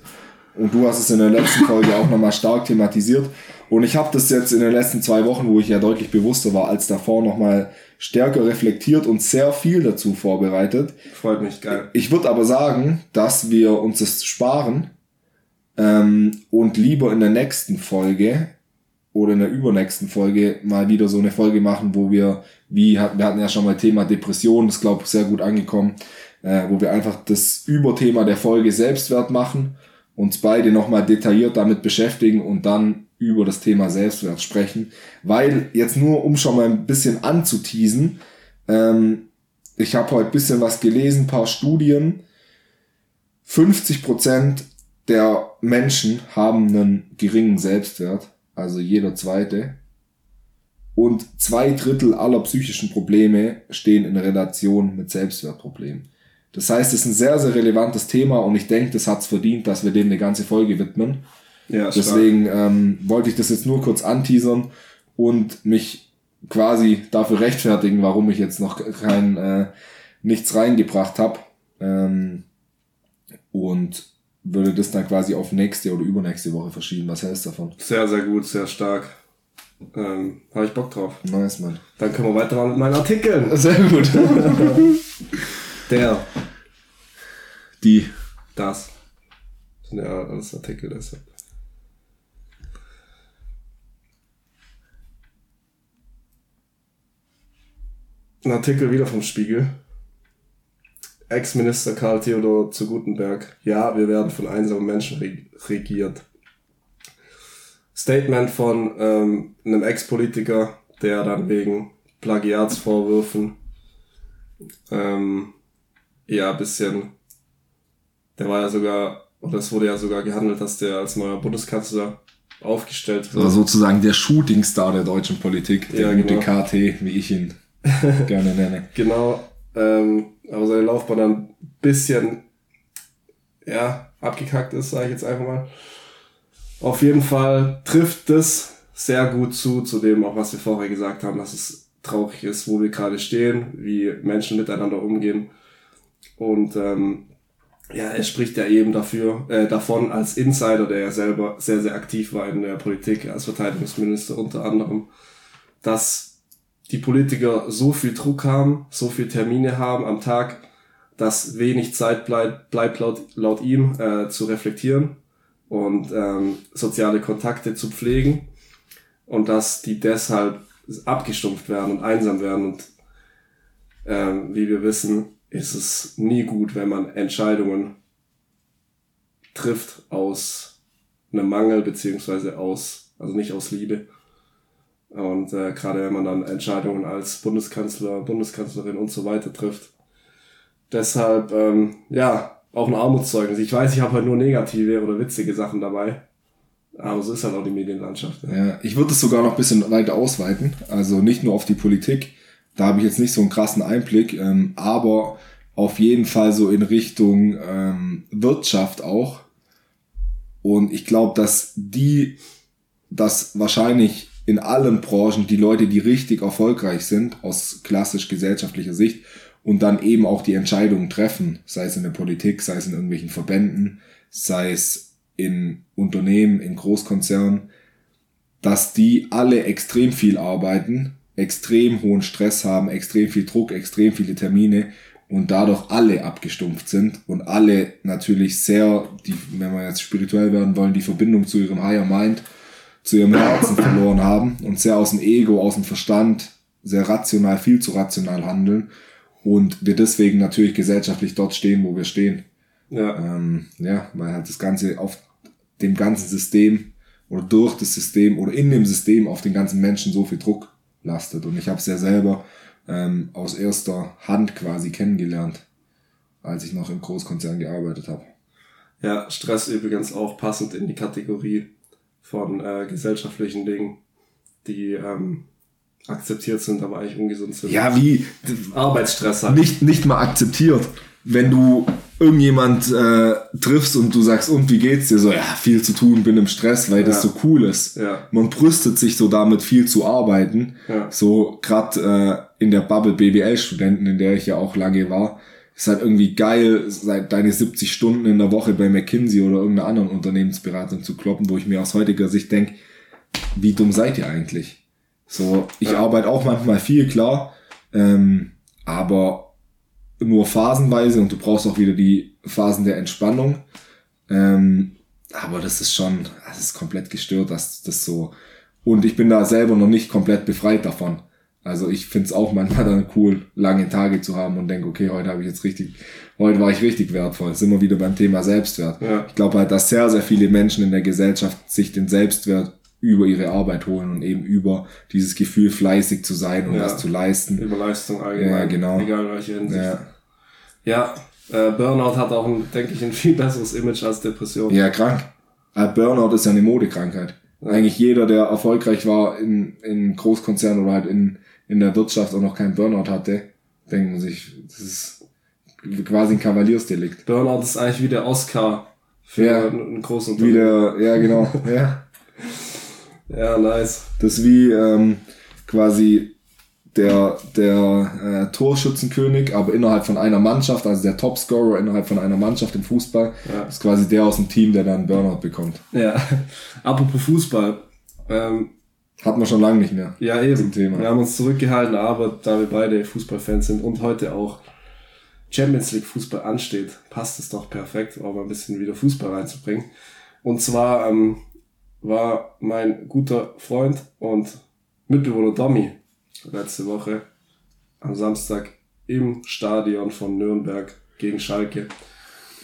Und du hast es in der letzten Folge auch nochmal stark thematisiert. Und ich habe das jetzt in den letzten zwei Wochen, wo ich ja deutlich bewusster war als davor, nochmal stärker reflektiert und sehr viel dazu vorbereitet. Freut mich, geil. Ich würde aber sagen, dass wir uns das sparen ähm, und lieber in der nächsten Folge oder in der übernächsten Folge mal wieder so eine Folge machen, wo wir, wie wir hatten ja schon mal Thema Depression, das glaube ich sehr gut angekommen, äh, wo wir einfach das Überthema der Folge Selbstwert machen, uns beide nochmal detailliert damit beschäftigen und dann über das Thema Selbstwert sprechen, weil jetzt nur um schon mal ein bisschen anzuteasen, ähm, ich habe heute bisschen was gelesen, paar Studien. 50% der Menschen haben einen geringen Selbstwert, also jeder zweite. Und zwei Drittel aller psychischen Probleme stehen in Relation mit Selbstwertproblemen. Das heißt, es ist ein sehr, sehr relevantes Thema und ich denke, das hat es verdient, dass wir dem eine ganze Folge widmen. Ja. Deswegen ähm, wollte ich das jetzt nur kurz anteasern und mich quasi dafür rechtfertigen, warum ich jetzt noch kein äh, nichts reingebracht habe. Ähm, und würde das dann quasi auf nächste oder übernächste Woche verschieben. Was hältst du davon? Sehr, sehr gut, sehr stark. Ähm, Habe ich Bock drauf. Nice, Mann. Dann können wir weitermachen mit meinen Artikeln. Sehr gut. Der, Die. das. Das sind ja alles Artikel deshalb. Ein Artikel wieder vom Spiegel. Ex-Minister Karl Theodor zu Gutenberg. Ja, wir werden von einsamen Menschen reg- regiert. Statement von ähm, einem Ex-Politiker, der dann wegen Plagiatsvorwürfen ähm, ja ein bisschen, der war ja sogar, oder es wurde ja sogar gehandelt, dass der als neuer Bundeskanzler aufgestellt wird. Also sozusagen der Shootingstar der deutschen Politik, der Ja, gute genau. KT, wie ich ihn gerne nenne. Genau, ähm, aber seine Laufbahn dann ein bisschen, ja, abgekackt ist, sage ich jetzt einfach mal. Auf jeden Fall trifft das sehr gut zu, zu dem auch, was wir vorher gesagt haben, dass es traurig ist, wo wir gerade stehen, wie Menschen miteinander umgehen. Und ähm, ja, er spricht ja eben dafür, äh, davon als Insider, der ja selber sehr, sehr aktiv war in der Politik, als Verteidigungsminister unter anderem, dass die Politiker so viel Druck haben, so viel Termine haben am Tag, dass wenig Zeit bleibt, bleibt laut, laut ihm äh, zu reflektieren und ähm, soziale Kontakte zu pflegen und dass die deshalb abgestumpft werden und einsam werden und ähm, wie wir wissen, ist es nie gut, wenn man Entscheidungen trifft aus einem Mangel beziehungsweise aus, also nicht aus Liebe. Und äh, gerade wenn man dann Entscheidungen als Bundeskanzler, Bundeskanzlerin und so weiter trifft. Deshalb, ähm, ja, auch ein Armutszeugnis. Ich weiß, ich habe halt nur negative oder witzige Sachen dabei. Aber so ist halt auch die Medienlandschaft. Ja, ja ich würde es sogar noch ein bisschen weiter ausweiten. Also nicht nur auf die Politik. Da habe ich jetzt nicht so einen krassen Einblick, ähm, aber auf jeden Fall so in Richtung ähm, Wirtschaft auch. Und ich glaube, dass die, dass wahrscheinlich in allen Branchen die Leute, die richtig erfolgreich sind, aus klassisch gesellschaftlicher Sicht, und dann eben auch die Entscheidungen treffen, sei es in der Politik, sei es in irgendwelchen Verbänden, sei es in Unternehmen, in Großkonzernen, dass die alle extrem viel arbeiten, extrem hohen Stress haben, extrem viel Druck, extrem viele Termine und dadurch alle abgestumpft sind und alle natürlich sehr, die, wenn wir jetzt spirituell werden wollen, die Verbindung zu ihrem Higher Mind, zu ihrem Herzen verloren haben und sehr aus dem Ego, aus dem Verstand, sehr rational, viel zu rational handeln und wir deswegen natürlich gesellschaftlich dort stehen, wo wir stehen. Ja. Ähm, ja, weil halt das Ganze auf dem ganzen System oder durch das System oder in dem System auf den ganzen Menschen so viel Druck lastet. Und ich habe es ja selber ähm, aus erster Hand quasi kennengelernt, als ich noch im Großkonzern gearbeitet habe. Ja, Stress übrigens auch passend in die Kategorie von äh, gesellschaftlichen Dingen, die ähm, akzeptiert sind, aber eigentlich ungesund sind. Ja, wie Arbeitsstress halt. Nicht, nicht mal akzeptiert. Wenn du irgendjemand äh, triffst und du sagst, und wie geht's dir? So, ja, viel zu tun, bin im Stress, weil ja. das so cool ist. Ja. Man brüstet sich so damit, viel zu arbeiten. Ja. So gerade äh, in der Bubble BWL-Studenten, in der ich ja auch lange war, ist halt irgendwie geil, seit deine 70 Stunden in der Woche bei McKinsey oder irgendeiner anderen Unternehmensberatung zu kloppen, wo ich mir aus heutiger Sicht denk, wie dumm seid ihr eigentlich? So, ich ja. arbeite auch manchmal viel, klar, ähm, aber nur phasenweise und du brauchst auch wieder die Phasen der Entspannung. Ähm, aber das ist schon, das ist komplett gestört, dass das so. Und ich bin da selber noch nicht komplett befreit davon. Also ich find's auch manchmal dann cool, lange Tage zu haben und denke, okay, heute habe ich jetzt richtig, heute war ich richtig wertvoll. Sind wir wieder beim Thema Selbstwert. Ja. Ich glaube halt, dass sehr, sehr viele Menschen in der Gesellschaft sich den Selbstwert über ihre Arbeit holen und eben über dieses Gefühl fleißig zu sein und ja. was zu leisten. Über Leistung allgemein. Ja, genau. Egal welche Hinsicht. Ja, ja äh, Burnout hat auch, ein, denke ich, ein viel besseres Image als Depression. Ja, krank. Äh, Burnout ist ja eine Modekrankheit. Eigentlich jeder, der erfolgreich war in, in Großkonzernen oder halt in, in der Wirtschaft und noch keinen Burnout hatte, denken sich, das ist quasi ein Kavaliersdelikt. Burnout ist eigentlich wie der Oscar für ja, einen großen. Wie der, ja, genau. ja. Ja, nice. Das ist wie ähm, quasi der, der äh, Torschützenkönig, aber innerhalb von einer Mannschaft, also der Topscorer innerhalb von einer Mannschaft im Fußball, ja. ist quasi der aus dem Team, der dann Burnout bekommt. Ja, apropos Fußball. Ähm, Hat man schon lange nicht mehr. Ja, eben. Thema. Wir haben uns zurückgehalten, aber da wir beide Fußballfans sind und heute auch Champions League Fußball ansteht, passt es doch perfekt, auch mal ein bisschen wieder Fußball reinzubringen. Und zwar ähm, war mein guter Freund und Mitbewohner Domi letzte Woche am Samstag im Stadion von Nürnberg gegen Schalke.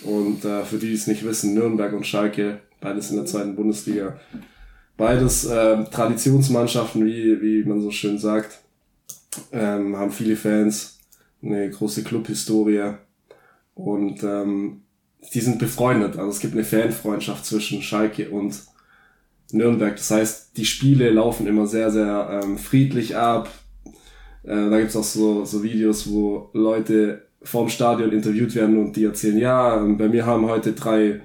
Und äh, für die, die es nicht wissen, Nürnberg und Schalke, beides in der zweiten Bundesliga, beides äh, Traditionsmannschaften, wie, wie man so schön sagt, ähm, haben viele Fans, eine große Clubhistorie und ähm, die sind befreundet. Also es gibt eine Fanfreundschaft zwischen Schalke und Nürnberg. Das heißt, die Spiele laufen immer sehr, sehr ähm, friedlich ab. Äh, da gibt's auch so, so Videos, wo Leute vorm Stadion interviewt werden und die erzählen, ja, ähm, bei mir haben heute drei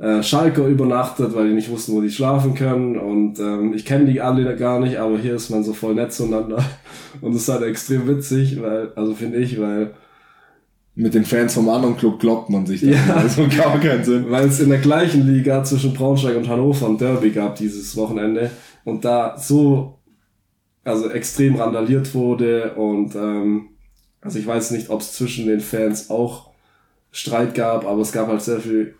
äh, Schalker übernachtet, weil die nicht wussten, wo die schlafen können. Und ähm, ich kenne die alle gar nicht, aber hier ist man so voll nett zueinander. Und das ist halt extrem witzig, weil, also finde ich, weil mit den Fans vom anderen Club kloppt man sich dann. Ja, also gar keinen Sinn. Weil es in der gleichen Liga zwischen Braunschweig und Hannover ein Derby gab dieses Wochenende und da so also extrem randaliert wurde und ähm, also ich weiß nicht, ob es zwischen den Fans auch Streit gab, aber es gab halt sehr viel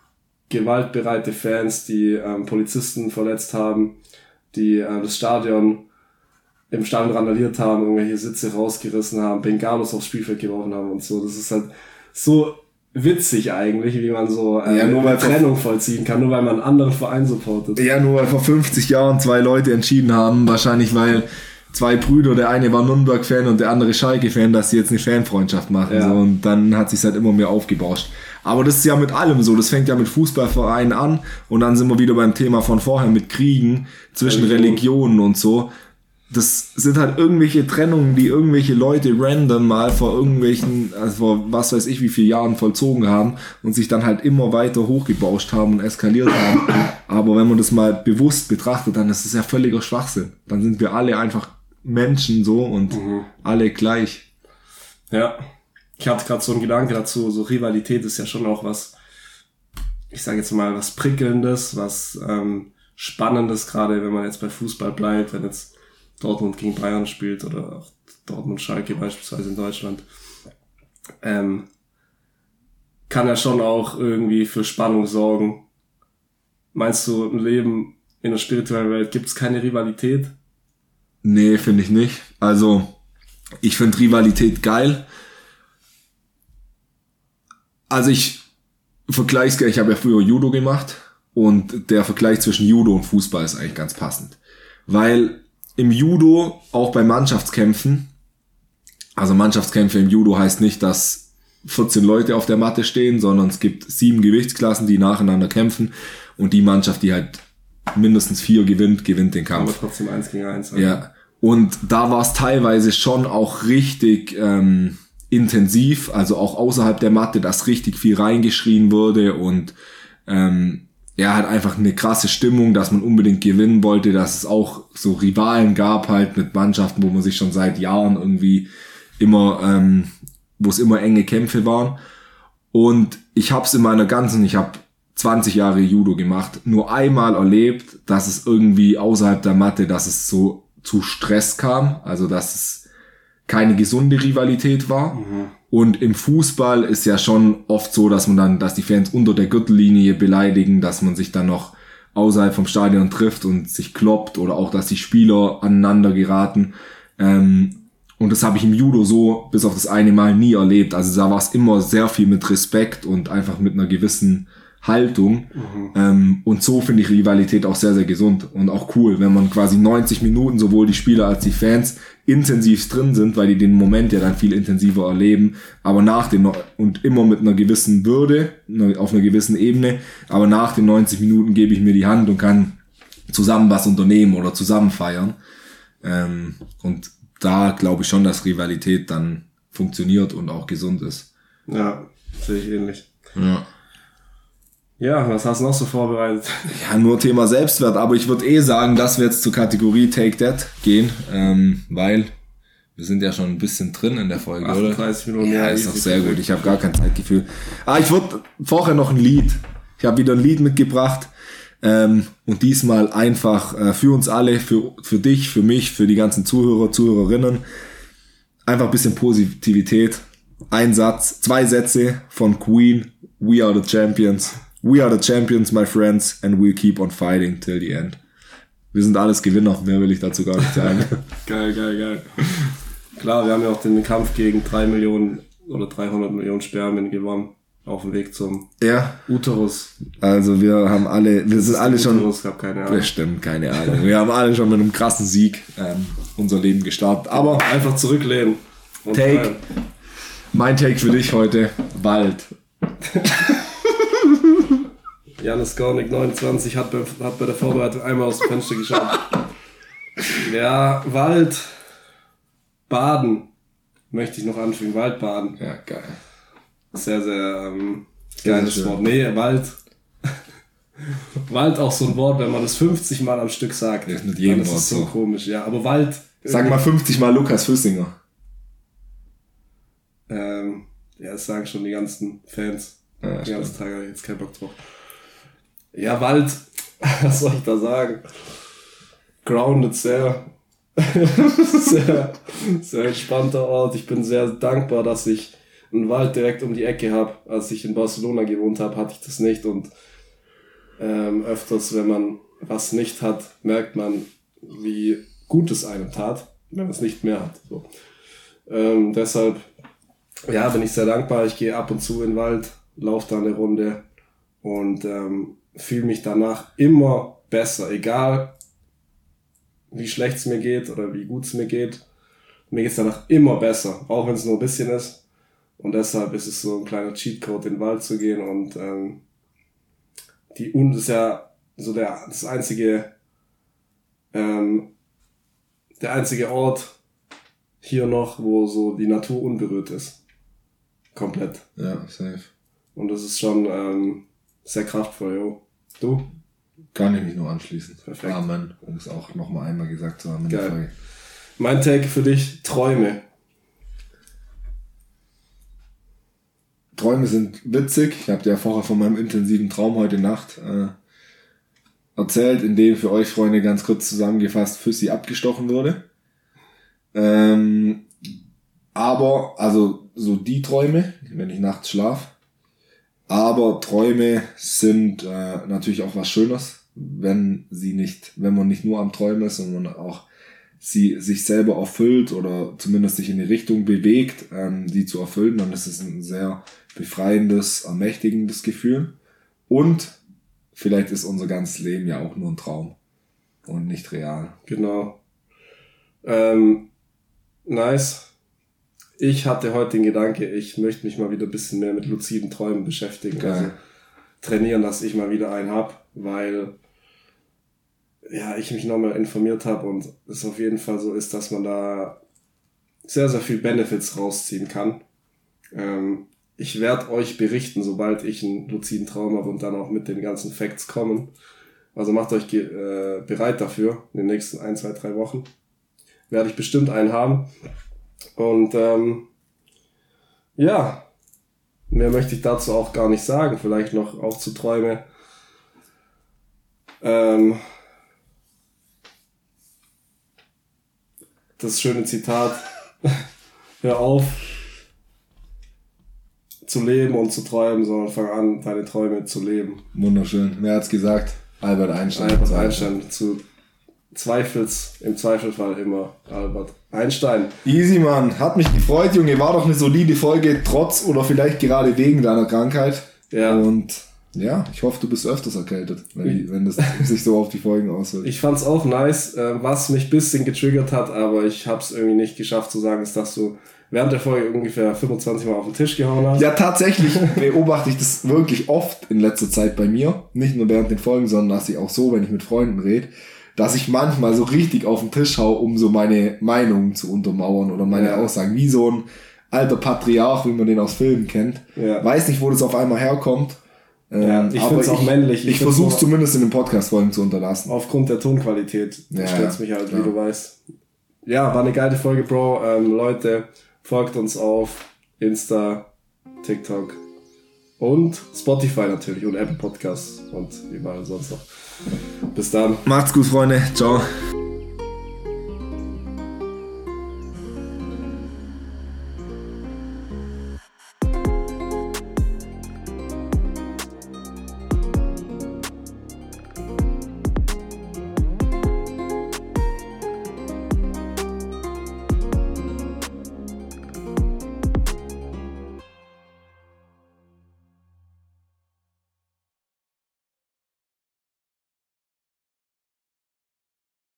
gewaltbereite Fans, die ähm, Polizisten verletzt haben, die äh, das Stadion im Stadion randaliert haben, irgendwelche Sitze rausgerissen haben, Bengalos aufs Spielfeld geworfen haben und so. Das ist halt so witzig eigentlich, wie man so äh, ja, nur weil Trennung vollziehen kann, nur weil man einen anderen Verein supportet. Ja, nur weil vor 50 Jahren zwei Leute entschieden haben, wahrscheinlich weil zwei Brüder, der eine war Nürnberg-Fan und der andere Schalke-Fan, dass sie jetzt eine Fanfreundschaft machen. Ja. So, und dann hat sich halt immer mehr aufgebauscht. Aber das ist ja mit allem so. Das fängt ja mit Fußballvereinen an und dann sind wir wieder beim Thema von vorher mit Kriegen zwischen Religion. Religionen und so. Das sind halt irgendwelche Trennungen, die irgendwelche Leute random mal vor irgendwelchen, also vor was weiß ich wie viele Jahren vollzogen haben und sich dann halt immer weiter hochgebauscht haben und eskaliert haben. Aber wenn man das mal bewusst betrachtet, dann ist es ja völliger Schwachsinn. Dann sind wir alle einfach Menschen so und mhm. alle gleich. Ja, ich hatte gerade so einen Gedanke dazu, so Rivalität ist ja schon auch was, ich sage jetzt mal, was Prickelndes, was ähm, Spannendes, gerade wenn man jetzt bei Fußball bleibt, wenn jetzt Dortmund gegen Bayern spielt oder auch Dortmund Schalke beispielsweise in Deutschland. Ähm, kann ja schon auch irgendwie für Spannung sorgen. Meinst du, im Leben in der spirituellen Welt gibt es keine Rivalität? Nee, finde ich nicht. Also, ich finde Rivalität geil. Also ich vergleich's, ich habe ja früher Judo gemacht und der Vergleich zwischen Judo und Fußball ist eigentlich ganz passend. Weil im Judo, auch bei Mannschaftskämpfen, also Mannschaftskämpfe im Judo heißt nicht, dass 14 Leute auf der Matte stehen, sondern es gibt sieben Gewichtsklassen, die nacheinander kämpfen und die Mannschaft, die halt mindestens vier gewinnt, gewinnt den Kampf. Aber trotzdem eins gegen eins. Also. Ja. Und da war es teilweise schon auch richtig ähm, intensiv, also auch außerhalb der Matte, dass richtig viel reingeschrien wurde und ähm, ja, hat einfach eine krasse Stimmung, dass man unbedingt gewinnen wollte, dass es auch so Rivalen gab halt mit Mannschaften, wo man sich schon seit Jahren irgendwie immer, ähm, wo es immer enge Kämpfe waren. Und ich habe es in meiner ganzen, ich habe 20 Jahre Judo gemacht, nur einmal erlebt, dass es irgendwie außerhalb der Matte, dass es so zu Stress kam, also dass es keine gesunde Rivalität war. Mhm. Und im Fußball ist ja schon oft so, dass man dann, dass die Fans unter der Gürtellinie beleidigen, dass man sich dann noch außerhalb vom Stadion trifft und sich kloppt oder auch, dass die Spieler aneinander geraten. Ähm, und das habe ich im Judo so bis auf das eine Mal nie erlebt. Also da war es immer sehr viel mit Respekt und einfach mit einer gewissen Haltung. Mhm. Ähm, und so finde ich Rivalität auch sehr, sehr gesund und auch cool, wenn man quasi 90 Minuten sowohl die Spieler als die Fans intensiv drin sind, weil die den Moment ja dann viel intensiver erleben, aber nach dem und immer mit einer gewissen Würde, auf einer gewissen Ebene, aber nach den 90 Minuten gebe ich mir die Hand und kann zusammen was unternehmen oder zusammen feiern. Ähm, und da glaube ich schon, dass Rivalität dann funktioniert und auch gesund ist. Ja, sehe ich ähnlich. Ja. Ja, was hast du noch so vorbereitet? Ja, nur Thema Selbstwert, aber ich würde eh sagen, dass wir jetzt zur Kategorie Take That gehen, ähm, weil wir sind ja schon ein bisschen drin in der Folge, 38 oder? Minuten. Ja, ist doch sehr gut. Ich habe gar kein Zeitgefühl. Ah, ich würde vorher noch ein Lied. Ich habe wieder ein Lied mitgebracht. Ähm, und diesmal einfach äh, für uns alle, für, für dich, für mich, für die ganzen Zuhörer, Zuhörerinnen. Einfach ein bisschen Positivität. Ein Satz, zwei Sätze von Queen. We are the champions. We are the champions, my friends, and we'll keep on fighting till the end. Wir sind alles Gewinner, mehr will ich dazu gar nicht sagen. geil, geil, geil. Klar, wir haben ja auch den Kampf gegen drei Millionen oder 300 Millionen Spermien gewonnen. Auf dem Weg zum ja. Uterus. Also wir haben alle, wir sind alle schon. Uterus, gab keine Ahnung. Bestimmt, keine Ahnung. Wir haben alle schon mit einem krassen Sieg ähm, unser Leben gestartet. Aber einfach zurücklehnen. Take. Rein. Mein Take für dich heute: Wald. Janis Gornik, 29, hat bei, hat bei der Vorbereitung einmal aus dem Fenster geschaut. ja, Wald, Baden, möchte ich noch anfügen. Waldbaden. Ja, geil. Sehr, sehr ähm, geiles Wort. Nee, Wald. Wald auch so ein Wort, wenn man das 50 Mal am Stück sagt. Ja, mit jedem das Wort ist so, so komisch, ja. Aber Wald. Sag mal 50 Mal Lukas Füssinger. Ähm, ja, das sagen schon die ganzen Fans. Ja, die ganzen Tage jetzt keinen Bock drauf. Ja, Wald, was soll ich da sagen? Grounded sehr. sehr, sehr entspannter Ort. Ich bin sehr dankbar, dass ich einen Wald direkt um die Ecke habe. Als ich in Barcelona gewohnt habe, hatte ich das nicht. Und ähm, öfters, wenn man was nicht hat, merkt man, wie gut es einem tat, wenn man es nicht mehr hat. So. Ähm, deshalb, ja, bin ich sehr dankbar. Ich gehe ab und zu in den Wald, laufe da eine Runde und ähm, fühle mich danach immer besser, egal wie schlecht es mir geht oder wie gut es mir geht. Mir geht es danach immer besser, auch wenn es nur ein bisschen ist. Und deshalb ist es so ein kleiner Cheatcode, in den Wald zu gehen und ähm, die und ist ja so der das einzige ähm, der einzige Ort hier noch, wo so die Natur unberührt ist. Komplett. Ja, safe. Und das ist schon ähm, sehr kraftvoll, jo. Du? Kann ich mich nur anschließen. Perfekt. Amen. Um es auch nochmal einmal gesagt zu haben. Geil. Mein Take für dich, Träume. Träume sind witzig. Ich habe dir ja vorher von meinem intensiven Traum heute Nacht äh, erzählt, in dem für euch Freunde ganz kurz zusammengefasst Füssi abgestochen wurde. Ähm, aber, also so die Träume, wenn ich nachts schlaf. Aber Träume sind äh, natürlich auch was Schönes, wenn sie nicht, wenn man nicht nur am Träumen ist, sondern auch sie sich selber erfüllt oder zumindest sich in die Richtung bewegt, ähm, die zu erfüllen, dann ist es ein sehr befreiendes, ermächtigendes Gefühl. Und vielleicht ist unser ganzes Leben ja auch nur ein Traum und nicht real. Genau. Ähm, nice. Ich hatte heute den Gedanke, ich möchte mich mal wieder ein bisschen mehr mit luziden Träumen beschäftigen. Geil. Also trainieren, dass ich mal wieder einen hab, weil ja, ich mich nochmal informiert habe und es auf jeden Fall so ist, dass man da sehr, sehr viel Benefits rausziehen kann. Ähm, ich werde euch berichten, sobald ich einen luziden Traum habe und dann auch mit den ganzen Facts kommen. Also macht euch äh, bereit dafür in den nächsten ein, zwei, drei Wochen. Werde ich bestimmt einen haben. Und ähm, ja, mehr möchte ich dazu auch gar nicht sagen. Vielleicht noch auch zu Träume. Ähm, das schöne Zitat. Hör auf zu leben und zu träumen, sondern fang an, deine Träume zu leben. Wunderschön. Wer hat's gesagt? Albert Einstein. Albert Einstein zu Zweifels, im Zweifelfall immer Albert Einstein. Easy, Mann. Hat mich gefreut, Junge. War doch eine solide Folge, trotz oder vielleicht gerade wegen deiner Krankheit. Ja. Und ja, ich hoffe, du bist öfters erkältet, wenn, wenn das sich so auf die Folgen auswirkt. Ich fand's auch nice, äh, was mich bisschen getriggert hat, aber ich hab's irgendwie nicht geschafft zu sagen, ist, dass du während der Folge ungefähr 25 Mal auf den Tisch gehauen hast. Ja, tatsächlich beobachte ich das wirklich oft in letzter Zeit bei mir. Nicht nur während den Folgen, sondern dass ich auch so, wenn ich mit Freunden rede, dass ich manchmal so richtig auf den Tisch hau, um so meine Meinung zu untermauern oder meine Ja. Aussagen. Wie so ein alter Patriarch, wie man den aus Filmen kennt. Ja. Weiß nicht, wo das auf einmal herkommt. Ja, Ähm, ich aber find's auch männlich. Ich Ich, versuche nur- zumindest in den Podcast-Folgen zu unterlassen. Aufgrund der Tonqualität Ja, stört's ja, mich halt, klar. wie du weißt. Ja, war eine geile Folge, Bro. Ähm, Leute, folgt uns auf Insta, TikTok und Spotify natürlich und Apple Podcasts und überall sonst noch. Bis dann. Macht's gut, Freunde. Ciao.